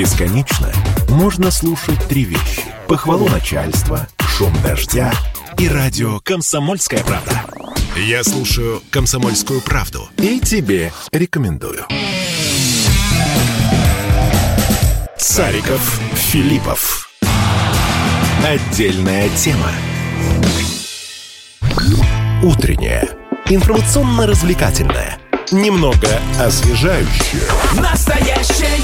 Бесконечно можно слушать три вещи. Похвалу начальства, шум дождя и радио «Комсомольская правда». Я слушаю «Комсомольскую правду» и тебе рекомендую. Сариков, Филиппов. Отдельная тема. Утренняя. Информационно-развлекательная. Немного освежающая. Настоящее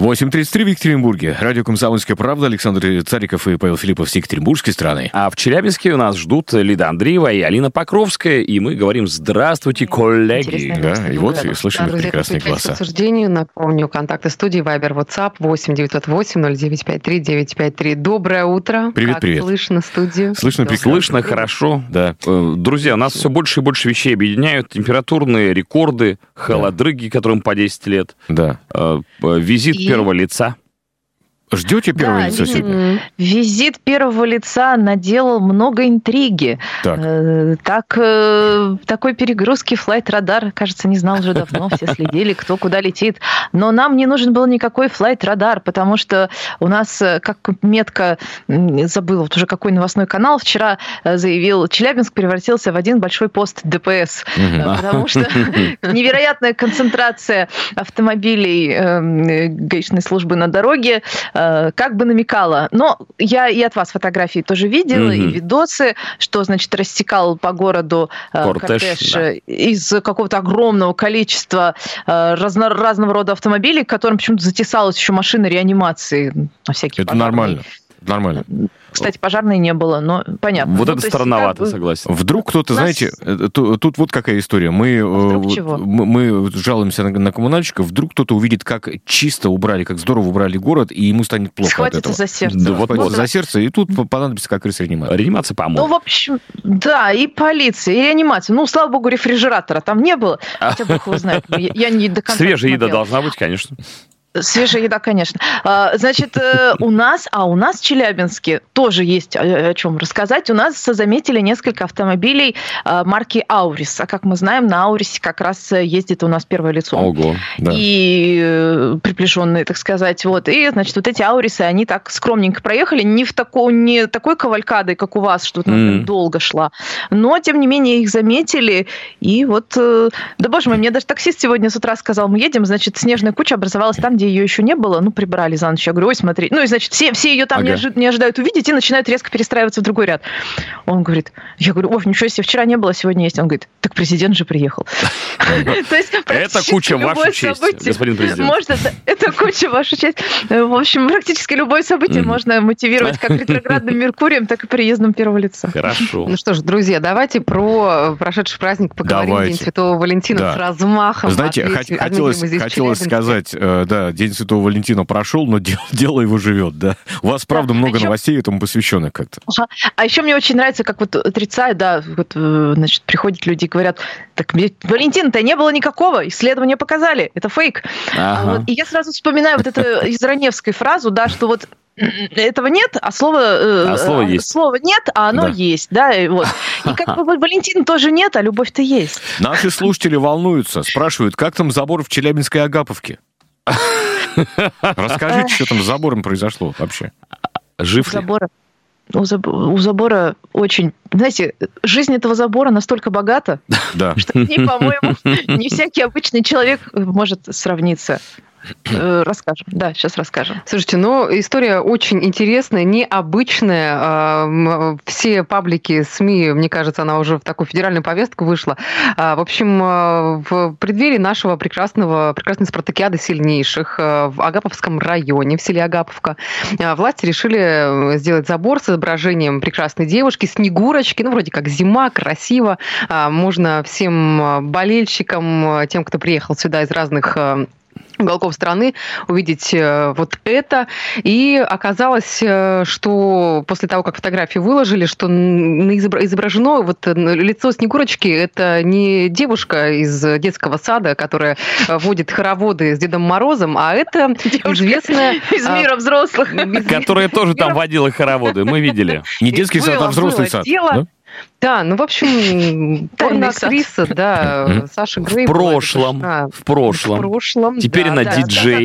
8.33 в Екатеринбурге. Радио «Комсомольская правда». Александр Цариков и Павел Филиппов с Екатеринбургской страны. А в Челябинске у нас ждут Лида Андреева и Алина Покровская, и мы говорим «Здравствуйте, коллеги!» Интересно. Да, и вот и слышим их Друзья, прекрасные голоса. обсуждению. Напомню, контакты студии Вайбер, WhatsApp 8 908 0953 953. Доброе утро. Привет, как привет. слышно студию? Слышно прекрасно. Слышно хорошо. Да. Э, Друзья, нас все больше и больше вещей объединяют. Температурные рекорды, холодрыги, которым по 10 лет, Да. э, э, визит И- первого лица. Ждете первого Да, лица сегодня? Визит первого лица наделал много интриги. Так. Э, Так, э, такой перегрузки флайт-радар, кажется, не знал уже давно, все следили, кто куда летит. Но нам не нужен был никакой флайт-радар, потому что у нас, э, как метко, м, забыла вот уже какой новостной канал, вчера э, заявил, Челябинск превратился в один большой пост ДПС. Э, Потому что невероятная концентрация автомобилей э, гаишной службы на дороге э, как бы намекала. Но я и от вас фотографии тоже видела, и Мгм. видосы, что, значит, рассекал по городу э, Кортеж, кортеж, да. э, из какого-то огромного количества э, разно- разного рода автомобилей, к которым почему-то затесалась еще машина реанимации на всякие Это пожарные. нормально. Нормально. Кстати, пожарной не было, но понятно. Вот Ну, это то есть, странновато, как бы- согласен. Вдруг кто-то, нас- знаете, э, ту- тут вот какая история. Мы, э, вдруг вот чего? мы, мы жалуемся на, на коммунальщиков, вдруг кто-то увидит, как чисто убрали, как здорово убрали город, и ему станет плохо от Схватится этого. за сердце. Да, вот, вот. за сердце, и тут понадобится как раз реанимация. Реанимация Ну, поможет. в общем, да, и полиция, и реанимация. Ну, слава богу, рефрижератора там не было. Хотя бог его знает. Я, я не до конца Свежая еда должна быть, конечно. Свежая еда, конечно. А, Значит, э, у нас, а у нас в Челябинске тоже есть о о чем рассказать. У нас заметили несколько автомобилей а, марки Аурис. А как мы знаем, на Аурисе как раз э, ездит у нас первое лицо. Ого. Да. и э, приближенные, так сказать. Вот. И, значит, вот эти аурисы, они так скромненько проехали, не в тако, не такой кавалькадой, как у вас, что Мгм. долго шла. Но, тем не менее, их заметили. И вот, э, да боже мой, мне даже таксист сегодня с утра сказал, мы едем, значит, снежная куча образовалась там, где ее еще не было. Ну, прибрали за ночь. Я говорю, ой, смотри. Ну, и, значит, все, все ее там не, Ага. ожи- не ожидают увидеть и начинают резко перестраиваться в другой ряд. Он говорит, я говорю, ой, ничего себе, вчера не было, сегодня есть. Он говорит, так президент же приехал. То есть Это куча вашу честь, господин президент. Может, это, куча в вашу честь. В общем, практически любое событие можно мотивировать как ретроградным Меркурием, так и приездом первого лица. Хорошо. Ну что ж, друзья, давайте про прошедший праздник поговорим. Давайте. День Святого Валентина Да. с размахом. Знаете, хотелось, хотелось сказать, э, да, День Святого Валентина прошел, но дело, дело его живет, да. У вас, правда, Да, много причем- новостей этому посвященных как-то. Ага. А еще мне очень нравится, как вот отрицают, да, вот, э, значит, приходят люди и говорят, так ведь Валентина-то не было никакого, исследования показали, это фейк. А Ага. вот- и я сразу вспоминаю вот эту из Раневской фразу, да, что вот м, этого нет, а слово, э, А слово есть. Слова нет, а оно Да. есть, да, и вот. И как бы Валентин тоже нет, а любовь-то есть. Наши слушатели волнуются, спрашивают, как там забор в Челябинской Агаповке? Расскажите, что там с забором произошло вообще. Жив ли? забора, у, заб- у забора очень... Знаете, жизнь этого забора настолько богата, Да. что по-моему, не всякий обычный человек может сравниться. Э, Расскажем. Да, сейчас расскажем. Слушайте, ну, история очень интересная, необычная. А, Все паблики, СМИ, мне кажется, она уже в такую федеральную повестку вышла. А, В общем, а, в преддверии нашего прекрасного, прекрасной спартакиады сильнейших в Агаповском районе, в селе Агаповка, власти решили э, сделать забор с изображением прекрасной девушки, Снегурочки, ну, вроде как зима, красиво. Можно всем болельщикам, тем, кто приехал сюда из разных уголков страны увидеть э, вот это. И оказалось, э, что после того, как фотографии выложили, что изображено вот э, лицо Снегурочки, это не девушка из детского сада, которая водит хороводы с Дедом Морозом, а это известная... Из а, мира взрослых. Которая тоже там водила хороводы, мы видели. Не детский сад, а взрослый сад. дело. Да? Ну, в общем, порно-актриса, да. Саша Грей. В прошлом, в прошлом. В прошлом, Теперь она да, диджей,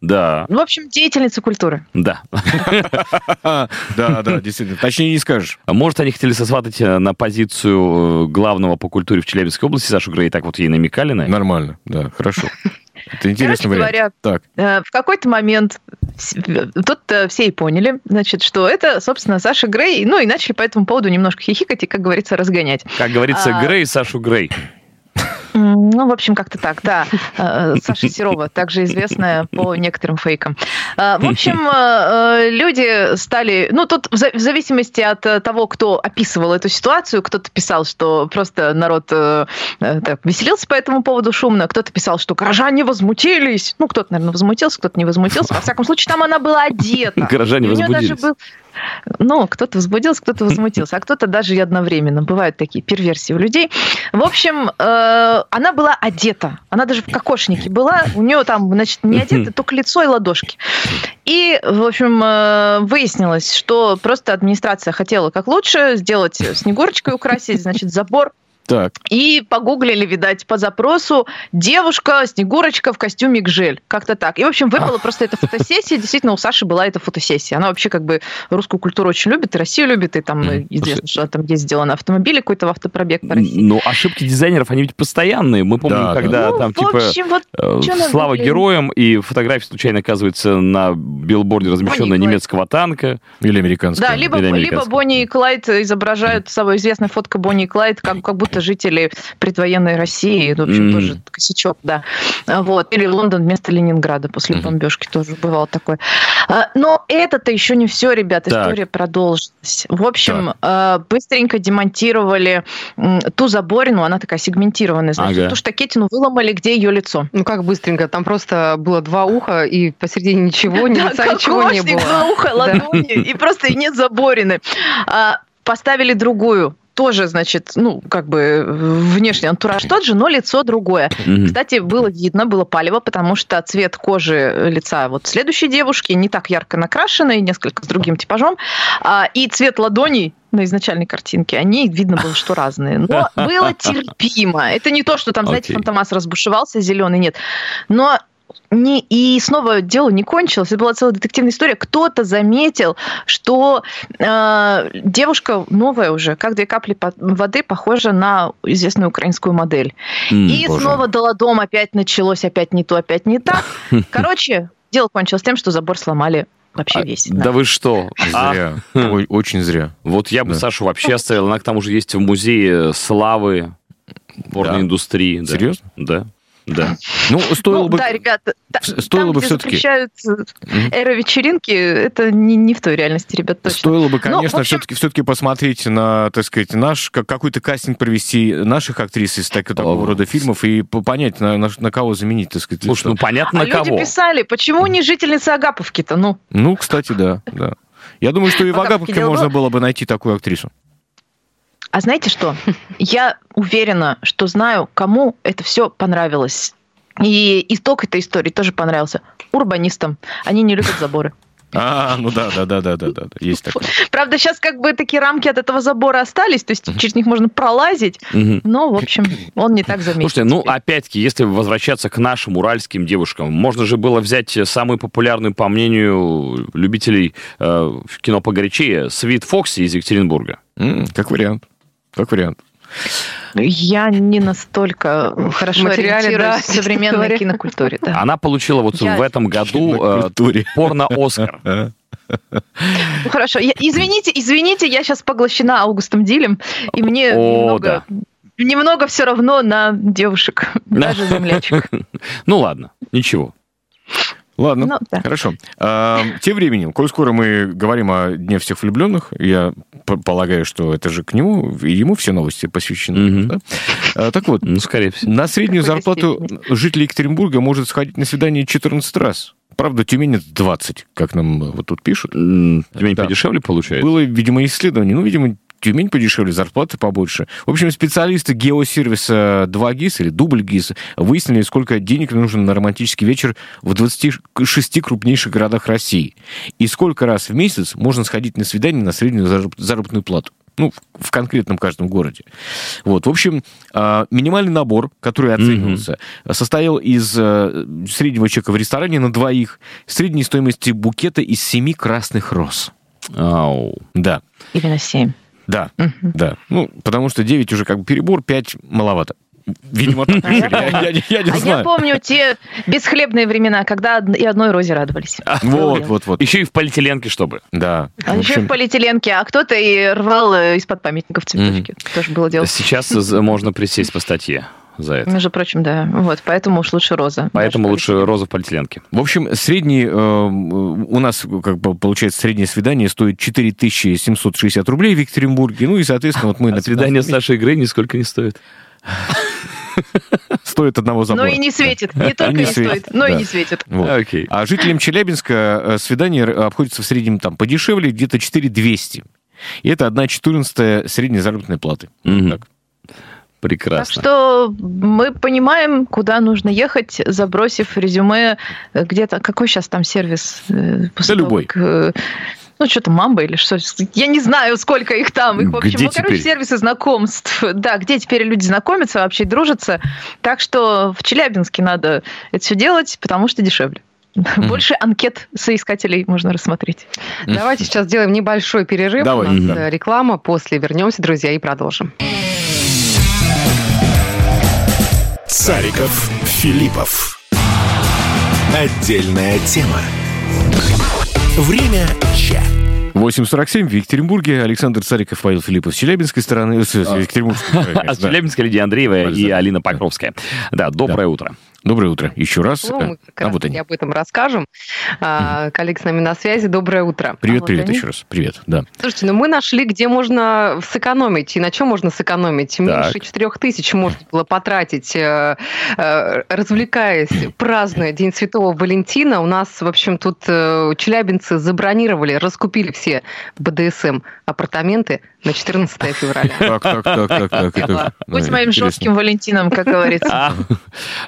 да, Ну, в общем, деятельница культуры. да. Да, да, действительно. Точнее не скажешь. А Может, они хотели сосватать э, на позицию э, главного по культуре в Челябинской области Сашу Грей, так вот ей намекали на? Нормально, да, хорошо. Это Короче интересный вариант. говоря, Так, э, в какой-то момент с- тут э, все и поняли, значит, что это, собственно, Саша Грей, ну и начали по этому поводу немножко хихикать и, как говорится, разгонять. Как говорится, А. Грей Сашу Грей. Ну, в общем, как-то так, да. Э, Саша Серова, также известная по некоторым фейкам. Э, В общем, э, э, люди стали... Ну, тут в за- в зависимости от э, того, кто описывал эту ситуацию, кто-то писал, что просто народ э, э, так, веселился по этому поводу шумно, кто-то писал, что горожане возмутились. Ну, кто-то, наверное, возмутился, кто-то не возмутился. Во всяком случае, там она была одета. Горожане неё даже был- Ну, кто-то возбудился, кто-то возмутился, а кто-то даже и одновременно. Бывают такие перверсии у людей. В общем, э, она была одета. Она даже в кокошнике была. У нее там, значит, не одета, только лицо и ладошки. И, в общем, э, выяснилось, что просто администрация хотела как лучше сделать снегурочкой украсить, значит, забор так. и погуглили, видать, по запросу девушка, Снегурочка в костюме Гжель. Как-то так. И, в общем, выпала просто эта фотосессия. Действительно, у Саши была эта фотосессия. Она вообще как бы русскую культуру очень любит, и Россию любит, и там э, известно, что она там ездила на автомобиле какой-то в автопробег по России. Ну, ошибки дизайнеров, они ведь постоянные. Мы помним, Да, да. когда Ну, там, в типа, общем, вот э, слава выглядит? героям, и фотография случайно оказывается на билборде размещенная Клайд. немецкого танка. Или американская. Да, либо, Или либо американская. Бонни и Клайд изображают, самая известная фотка Бонни и Клайд, как, как будто жители предвоенной России. В общем, Мгм. тоже косячок, да. Вот. Или Лондон вместо Ленинграда после Мгм. бомбежки тоже бывало такое. А, Но это-то еще не все, ребят. Так. История продолжилась. В общем, а, быстренько демонтировали ту заборину, она такая сегментированная. Значит, Ага. ту штакетину выломали, где ее лицо. Ну, как быстренько. Там просто было два уха, и посередине ничего, ни Да, лица, ничего не было. два уха, ладони, и просто и нет заборины. А, Поставили другую. Тоже, значит, ну, как бы внешний антураж тот же, но лицо другое. Мгм. Кстати, было видно, было палево, потому что цвет кожи лица вот следующей девушки не так ярко накрашенный, несколько с другим типажом, а, и цвет ладоней на изначальной картинке, они видно было, что разные. Но было терпимо. Это не то, что там, знаете, Окей. Фантомас разбушевался, зеленый нет. Но не, и снова дело не кончилось. Это была целая детективная история. Кто-то заметил, что э, девушка новая уже, как две капли по- воды, похожа на известную украинскую модель. М, И боже. снова долодом опять началось, опять не то, опять не так. Короче, дело кончилось тем, что забор сломали вообще а, весь. Да вы что? А, Зря. Ой, очень зря. вот я бы Да. Сашу вообще оставил. Она к тому же есть в музее славы порноиндустрии. Да. Серьезно? Да. Да. Ну, стоило Ну, бы... да, ребята, стоило там, бы где всё-таки- запрещают э, Мгм. эро-вечеринки, это не, не в той реальности, ребят, точно. Стоило бы, конечно, в общем- все-таки, все-таки посмотреть на, так сказать, наш, как, какой-то кастинг провести наших актрис из так- такого О. рода фильмов и по- понять, на, на- на кого заменить, так сказать. Слушай, ну понятно, А на кого. люди писали, почему не жительница Агаповки-то? Ну, Ну, кстати, да, да. Я думаю, что и в Агаповке можно было бы найти такую актрису. А знаете что? Я уверена, что знаю, кому это все понравилось. И исток этой истории тоже понравился. Урбанистам. Они не любят заборы. А, ну да, да, да, да, да, да, есть такое. Правда, сейчас как бы такие рамки от этого забора остались, то есть через них можно пролазить, но, в общем, он не так заметен. Слушайте, ну опять-таки, если возвращаться к нашим уральским девушкам, можно же было взять самую популярную, по мнению любителей э, в кино погорячее, Свит Фокси из Екатеринбурга. М, Как вариант. Как вариант. Я не настолько хорошо ориентируюсь да, в современной кинокультуре. да. Она получила вот Я- в этом году э, порно-Оскар. А? Ну хорошо, Я- извините, извините, я сейчас поглощена Аугустом Дилем, и мне О, немного, немного все равно на девушек, даже землячек. Ну ладно, ничего. Ладно, Ну, да. хорошо. А, тем временем, коль скоро мы говорим о Дне всех влюбленных, я полагаю, что это же к нему, и ему все новости посвящены. Мгм. да? А, так вот, Ну, скорее всего. на среднюю В какой-то зарплату жителей Екатеринбурга может сходить на свидание 14 раз. Правда, Тюмень это 20, как нам вот тут пишут. Тюмень Да. подешевле получается? Было, видимо, исследование. Ну, видимо, Тюмень подешевле, зарплаты побольше. В общем, специалисты геосервиса 2GIS или дубль GIS выяснили, сколько денег нужно на романтический вечер в 26 крупнейших городах России. И сколько раз в месяц можно сходить на свидание на среднюю зараб- заработную плату. Ну, в, конкретном каждом городе. Вот, в общем, а, минимальный набор, который оценивался, состоял из э, среднего чека в ресторане на двоих, средней стоимости букета из семи красных роз. Ау. Да, Именно 7. Да, да. Ну, потому что 9 уже как бы перебор, 5 маловато. Видимо, так решили. Я, я- я не А я знаю. помню те бесхлебные времена, когда и одной розе радовались. Вот, вот, вот. Еще и в полиэтиленке, чтобы. Да. А В еще общем, в полиэтиленке, а кто-то и рвал э, из-под памятников цветочки. Тоже было дело. Сейчас можно присесть по статье за это. Между прочим, да. Вот, поэтому уж лучше роза. Поэтому лучше роза в полиэтиленке. В общем, средний, э, у нас, как бы, получается, среднее свидание стоит 4760 рублей в Екатеринбурге. Ну и, соответственно, вот мы А на свидание 15 с нашей игрой нисколько не стоит. стоит одного Но забора. и не светит. Не только не не светит, стоит, но и не светит. Вот. Окей. А жителям Челябинска э, свидание обходится в среднем там подешевле, где-то 4200. И это 1 четырнадцатая средней заработной платы. Мгм. Так. Так Прекрасно. что мы понимаем, куда нужно ехать, забросив резюме э, где-то. Какой сейчас там сервис? э, после Да того, любой. как, э, ну, что-то Мамба или что? Я не знаю, сколько их там. Их, в общем, Где ну, короче, теперь? сервисы знакомств. Да, где теперь люди знакомятся, вообще дружатся. Так что в Челябинске надо это все делать, потому что дешевле. Больше анкет соискателей можно рассмотреть. Давайте сейчас сделаем небольшой перерыв. Давай, У нас э, реклама. После вернемся, друзья, и продолжим. Цариков, Филиппов. Отдельная тема. Время чат. 8.47 в Екатеринбурге. Александр Цариков, Павел Филиппов с Челябинской стороны. С, с Екатеринбургской стороны, А с да. Челябинска Лидия Андреева и. Алина Покровская. Да, доброе утро. Доброе утро. Еще раз. Ну, мы как А раз вот они. об этом расскажем. А, Коллег с нами на связи. Доброе утро. Привет, вот привет они. еще раз. Привет, да. Слушайте, ну мы нашли, где можно сэкономить. И на чем можно сэкономить? Меньше. 4 тысяч можно было потратить, э, э, развлекаясь, празднуя День Святого Валентина. У нас, в общем, тут э, челябинцы забронировали, раскупили все БДСМ апартаменты на 14 февраля. Так, так, так, так, так. Будь ну, моим жестким Валентином, как говорится. А,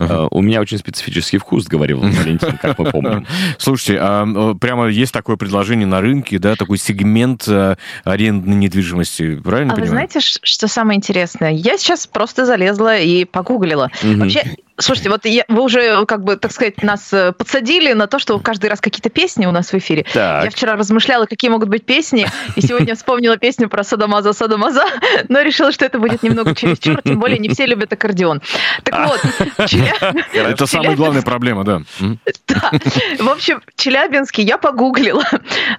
э, У меня очень специфический вкус, говорил Валентин, как мы помним. Слушайте, а э, прямо есть такое предложение на рынке, да, такой сегмент э, арендной недвижимости, правильно А вы понимаю? знаете, ш- что самое интересное? Я сейчас просто залезла и погуглила. Мгм. Вообще, слушайте, вот я- вы уже, как бы, так сказать, нас э, подсадили на то, что каждый раз какие-то песни у нас в эфире. Я Так, вчера размышляла, какие могут быть песни, и сегодня вспомнила песню про Садомаза Садомаза, но решила, что это будет немного чересчур, тем более не все любят аккордеон. Так вот, Это самая главная проблема, да. Да. В общем, Челябинский я погуглила.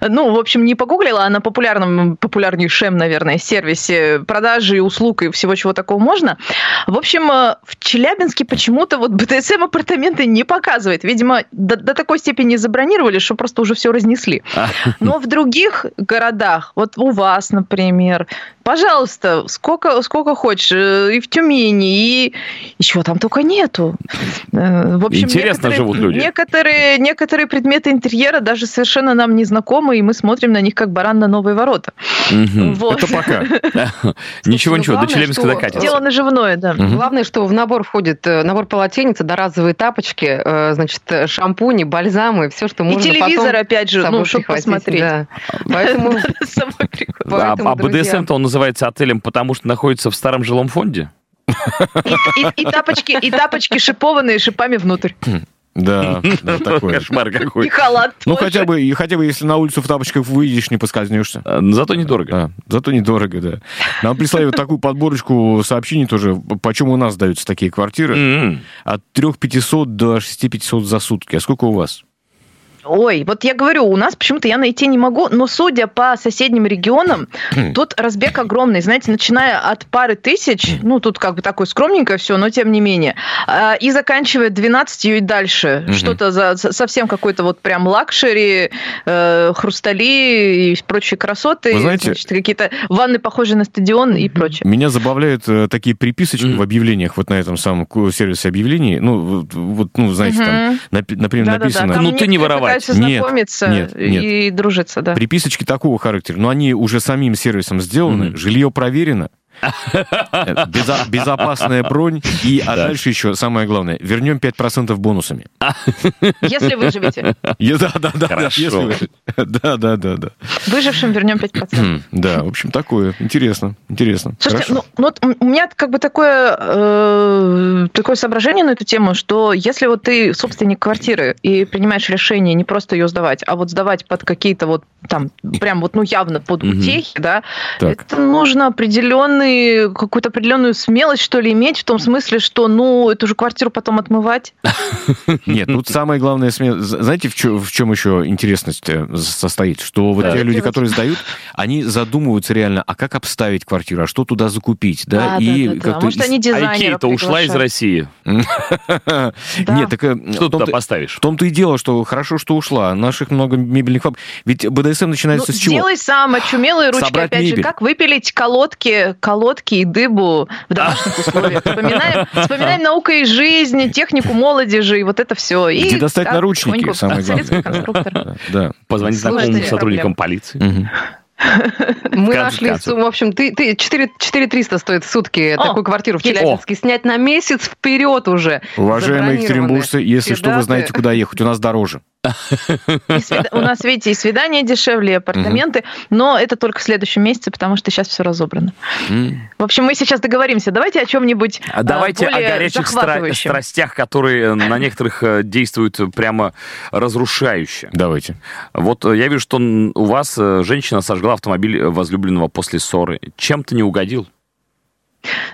Ну, в общем, не погуглила, а на популярном, популярнейшем, наверное, сервисе продажи услуг и всего чего такого можно. В общем, э, в Челябинске почему-то вот БТСМ апартаменты не показывает. Видимо, до, до такой степени забронировали, что просто уже все разнесли. А. Но в других городах, вот у вас, например, пожалуйста, сколько, сколько хочешь, э, и в Тюмени, и еще там только нету. Э, В общем, Интересно некоторые- живут люди. Некоторые, некоторые предметы интерьера даже совершенно нам не знакомы, и мы смотрим на них как баран на новые ворота. Мгм. Вот. Это пока. Ничего, ну, ничего, до Челябинска докатится. Дело наживное, да. Главное, что в набор входит э, набор полотенец, одноразовые тапочки, значит, шампуни, бальзамы, все, что И можно телевизор, потом опять же, ну, чтобы посмотреть. Да. Поэтому. А, а БДСМ-то он называется отелем, потому что находится в старом жилом фонде? И, и- и тапочки, и тапочки шипованные шипами внутрь. Да, да, такое. Кошмар И какой. халат Ну, тоже. хотя бы, и хотя бы, если на улицу в тапочках выйдешь, не поскользнешься. А, Зато недорого. Да, зато недорого, да. Нам прислали вот такую подборочку сообщений тоже, почем у нас даются такие квартиры. М. От 3500 до 6500 за сутки. А сколько у вас? Ой, вот я говорю, у нас почему-то я найти не могу, но судя по соседним регионам, тут разбег огромный, знаете, начиная от пары тысяч, ну тут как бы такое скромненькое все, но тем не менее, а, и заканчивая 12 и дальше, Мгм. что-то за, совсем какой-то вот прям luxury, э, хрустали и прочие красоты, Вы знаете- значит, какие-то ванны, похожие на стадион и прочее. Меня забавляют э, такие приписочки в объявлениях, вот на этом самом сервисе объявлений. Ну, вот, ну, знаете, там, например, написано... Ну, ты не некоторые пытаются Нет, знакомиться нет, нет. и дружиться, да. Приписочки такого характера, но они уже самим сервисом сделаны, Мгм. жилье проверено, безо- безопасная бронь. И а дальше еще самое главное. Вернем 5% бонусами. Если выживете. Да, да, да. да, Хорошо. если вы- Да, да, да, да. Выжившим вернем 5%. Хм, Да, в общем, такое. Интересно, интересно. Слушайте, Хорошо. ну, ну вот у меня как бы такое, э, такое соображение на эту тему, что если вот ты собственник квартиры и принимаешь решение не просто ее сдавать, а вот сдавать под какие-то вот там прям вот ну явно под утехи, да, Так. это нужно определенный какую-то определенную смелость что ли иметь в том смысле, что ну эту же квартиру потом отмывать. Нет, тут самое главное, сме- з- знаете, в чем, в чем еще интересность э, состоит? Что вот те люди, которые сдают, они задумываются реально, а как обставить квартиру, а что туда закупить, да? Да, и как-то Может, они А дизайнера Икея-то ушла из. России. Нет, так э, Что в туда поставишь? в том-то и дело, что хорошо, что ушла. Наших много мебельных фаб- Ведь БДСМ начинается Ну, с чего? Сделай сам, очумелые ручки, опять же, как выпилить колодки, колодки и дыбу в домашних условиях. Вспоминаем, вспоминаем наука и жизнь, технику молодежи, и вот это все. И Где достать так, наручники, самое главное. Да. Позвонить знакомым сотрудникам полиции. Мы нашли, концов. в общем, ты, ты 4, 300 стоит в сутки О, такую квартиру в. Челябинске снять на месяц вперед уже. Уважаемые екатеринбуржцы, если что, вы знаете, куда ехать. У нас дороже. У нас, видите, и свидания дешевле, и апартаменты, но это только в следующем месяце, потому что сейчас все разобрано. В общем, мы сейчас договоримся. Давайте о чем-нибудь А давайте о более горячих стра- страстях, которые на некоторых э, действуют прямо разрушающе. Давайте. Вот э, я вижу, что у вас э, женщина сожгла автомобиль э, возлюбленного после ссоры. Чем-то не угодил?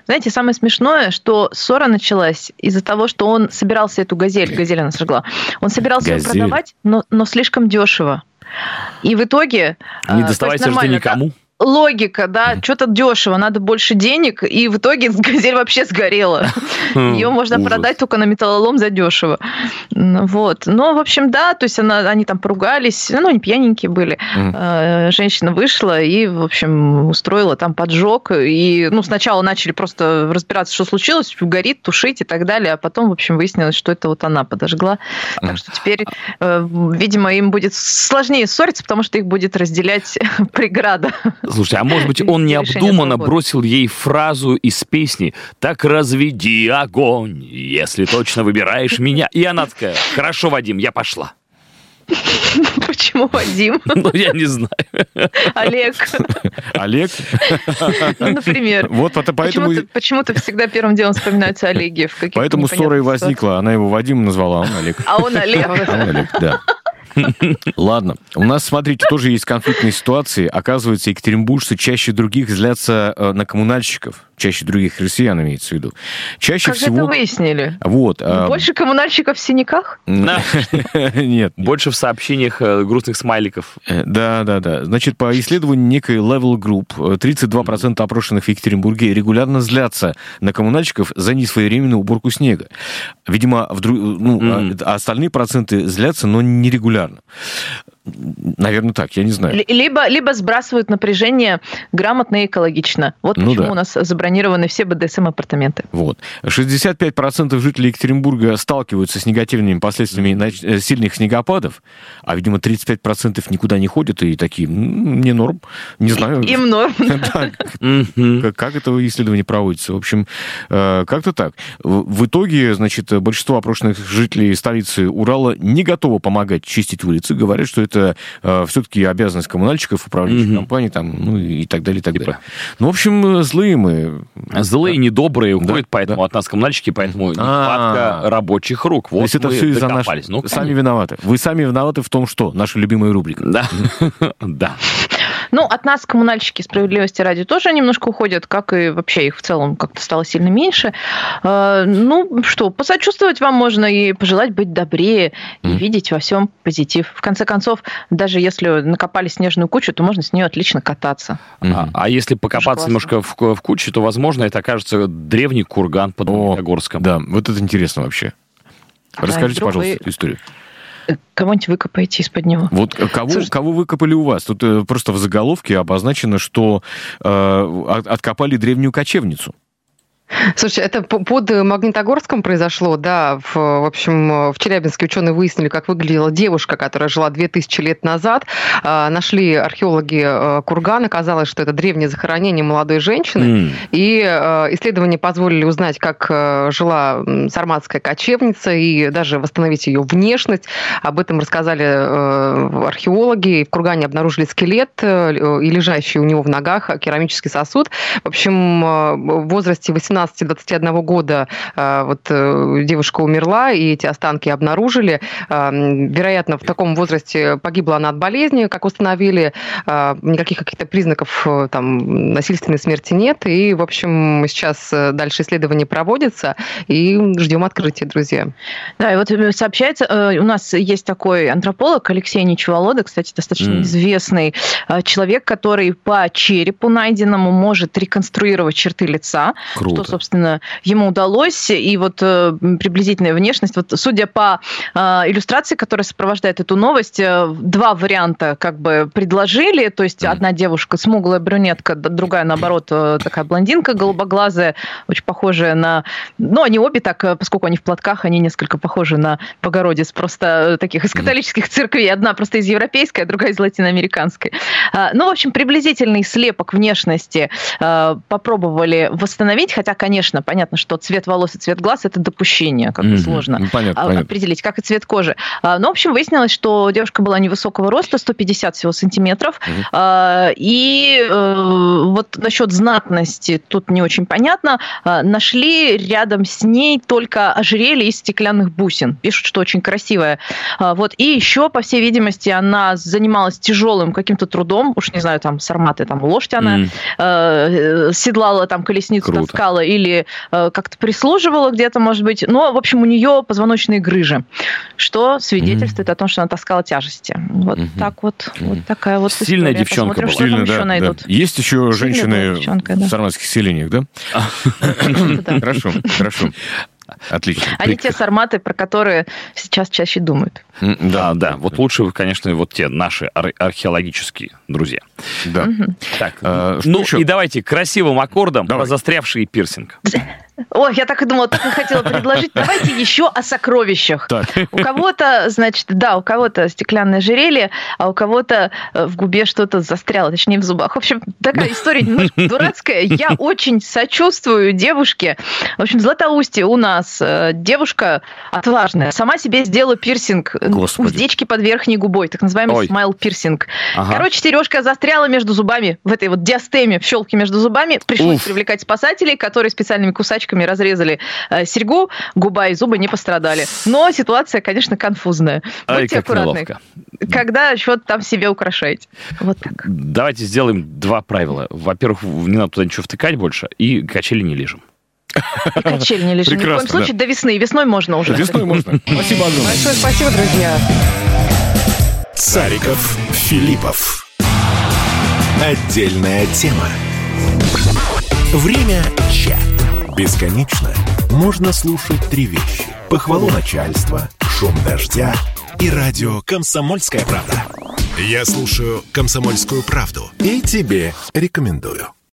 Знаете, самое смешное, что ссора началась из-за того, что он собирался эту газель, газель она сожгла, он собирался ее Газель. продавать, но, но слишком дешево. И в итоге... Не есть доставайся же ты никому. Логика, да, что-то дешево, надо больше денег, и в итоге газель вообще сгорела. Ее можно продать только на металлолом за дешево. Вот. Но, в общем, да, то есть она, они там поругались, ну, они пьяненькие были. Э, Женщина вышла и, в общем, устроила там поджог. И, ну, сначала начали просто разбираться, что случилось, горит, тушить и так далее, а потом, в общем, выяснилось, что это вот она подожгла. Так что теперь, э, видимо, им будет сложнее ссориться, потому что их будет разделять преграда. Слушайте, а может быть, он необдуманно бросил ей фразу из песни «Так разведи огонь, если точно выбираешь меня». И она такая «Хорошо, Вадим, я пошла». Почему Вадим? Ну, я не знаю. Олег, Олег? ну, например. Вот пото- поэтому, Почему-то, почему-то всегда первым делом вспоминаются Олеги в поэтому ссора и возникла. Она его Вадим назвала, а он Олег. А он Олег. А он Олег, да. Ладно. У нас, смотрите, тоже есть конфликтные ситуации. Оказывается, екатеринбуржцы чаще других злятся э, на коммунальщиков. Чаще других россиян имеется в виду. Чаще Как же это всего... выяснили? Вот. а, Больше коммунальщиков в синяках? Нет. Больше в сообщениях э, грустных смайликов. Э, Да, да, да. Значит, по исследованию некой Level Group, э, 32% опрошенных в Екатеринбурге регулярно злятся на коммунальщиков за несвоевременную уборку снега. Видимо, в дру- ну, а остальные проценты злятся, но нерегулярно. Наверное, так, я не знаю. Ли- Либо, либо сбрасывают напряжение грамотно и экологично. Вот Ну почему да. у нас забронированы все БДСМ-апартаменты. Вот. 65% жителей Екатеринбурга сталкиваются с негативными последствиями нач- э, сильных снегопадов, а, видимо, 35% никуда не ходят и такие, «М, мне норм, не знаю. Им норм. Как, это исследование проводится. В общем, э, как-то так. В, в итоге, значит, большинство опрошенных жителей столицы Урала не готовы помогать чистить улицы, говорят, что это все-таки обязанность коммунальщиков, управляющих Мгм. компаний, там, ну и так далее, и так Типа. далее. Ну, в общем, э, злые мы. Злые, недобрые уходят, Да, поэтому да. от нас коммунальщики, поэтому А. нехватка рабочих рук. То Вот есть это все из-за нашего. Ну, сами виноваты. Вы сами виноваты в том, что наша любимая рубрика. Да, да. Ну, от нас коммунальщики справедливости ради тоже немножко уходят, как и вообще их в целом как-то стало сильно меньше. Э, Ну, что, посочувствовать вам можно и пожелать быть добрее и Мгм. видеть во всем позитив. В конце концов, даже если накопали снежную кучу, то можно с нее отлично кататься. А, Мгм. а если покопаться немножко в, в куче, то, возможно, это окажется древний курган под Магнитогорском. Да, вот это интересно вообще. Расскажите, вдруг пожалуйста, вы- эту историю. Кого-нибудь выкопаете из-под него. Вот кого, Слушай- кого выкопали у вас? Тут э, просто в заголовке обозначено, что э, от- откопали древнюю кочевницу. Слушай, это под Магнитогорском произошло, да. В, в общем, в Челябинске ученые выяснили, как выглядела девушка, которая жила 2000 лет назад. А, нашли археологи а, курган, оказалось, что это древнее захоронение молодой женщины. Mm. И а, исследования позволили узнать, как жила сарматская кочевница и даже восстановить ее внешность. Об этом рассказали археологи. В кургане обнаружили скелет и лежащий у него в ногах керамический сосуд. В общем, в возрасте 18 18-21 года а, вот э, девушка умерла, и эти останки обнаружили. А, вероятно, в таком возрасте погибла она от болезни, как установили. А, никаких каких-то признаков э, там, насильственной смерти нет. И, в общем, сейчас э, дальше исследования проводятся, и ждем открытия, друзья. Да, и вот сообщается, у нас есть такой антрополог Алексей Ничеволода, кстати, достаточно mm. известный человек, который по черепу найденному может реконструировать черты лица, Круто. что собственно, ему удалось. И вот э, приблизительная внешность, вот судя по э, иллюстрации, которая сопровождает эту новость, э, два варианта как бы предложили. То есть одна девушка смуглая брюнетка, другая, наоборот, такая блондинка голубоглазая, очень похожая на... Ну, они обе так, поскольку они в платках, они несколько похожи на Богородиц, просто таких из католических церквей. Одна просто из европейской, а другая из латиноамериканской. Ну, в общем, приблизительный слепок внешности попробовали восстановить, хотя конечно, понятно, что цвет волос и цвет глаз это допущение, как бы mm-hmm. сложно ну, понятно, понятно. определить, как и цвет кожи. А, но, в общем, выяснилось, что девушка была невысокого роста, 150 всего сантиметров. Mm-hmm. И э, вот насчет знатности тут не очень понятно. А, нашли рядом с ней только ожерелье из стеклянных бусин. Пишут, что очень красивое. Вот. И еще, по всей видимости, она занималась тяжелым каким-то трудом, уж не знаю, там, сарматы, там, лошадь она mm. седлала, там, колесницу Круто. таскала, или э, как-то прислуживала где-то, может быть. Но, в общем, у нее позвоночные грыжи, что свидетельствует mm-hmm. о том, что она таскала тяжести. Вот mm-hmm. так вот. Mm-hmm. Вот такая вот Сильная история. девчонка была. Сильная, да, еще найдут. Да. Есть еще женщины в сарматских селениях, да? Хорошо, хорошо. Отлично. Они те сарматы, про которые сейчас чаще думают. Да, да. Вот лучше, конечно, вот те наши археологические друзья. Да. Так, а, ну и давайте красивым аккордом Давай. застрявший пирсинг. Ой, я так и думала, так и хотела предложить. Давайте еще о сокровищах. Так. У кого-то, значит, да, у кого-то стеклянное ожерелье, а у кого-то э, в губе что-то застряло, точнее, в зубах. В общем, такая история немножко дурацкая. Я очень сочувствую девушке. В общем, в Златоусте у нас э, девушка отважная. Сама себе сделала пирсинг Господи. уздечки под верхней губой, так называемый смайл пирсинг. Ага. Короче, сережка застряла между зубами, в этой вот диастеме, в щелке между зубами. Пришлось Уф. привлекать спасателей, которые специальными кусачками разрезали э, серьгу, губа и зубы не пострадали. Но ситуация, конечно, конфузная. Ай, Будьте аккуратны. Неловко. Когда что-то там себе украшаете. Вот так. Давайте сделаем два правила. Во-первых, не надо туда ничего втыкать больше, и качели не лежим. И качели не лежим. Прекрасно, Ни в коем случае да. до весны. Весной можно уже. Весной можно. Спасибо огромное. Большое спасибо, друзья. Цариков, Филиппов. Отдельная тема. Время чат. Бесконечно можно слушать три вещи. Похвалу начальства, шум дождя и радио «Комсомольская правда». Я слушаю «Комсомольскую правду» и тебе рекомендую.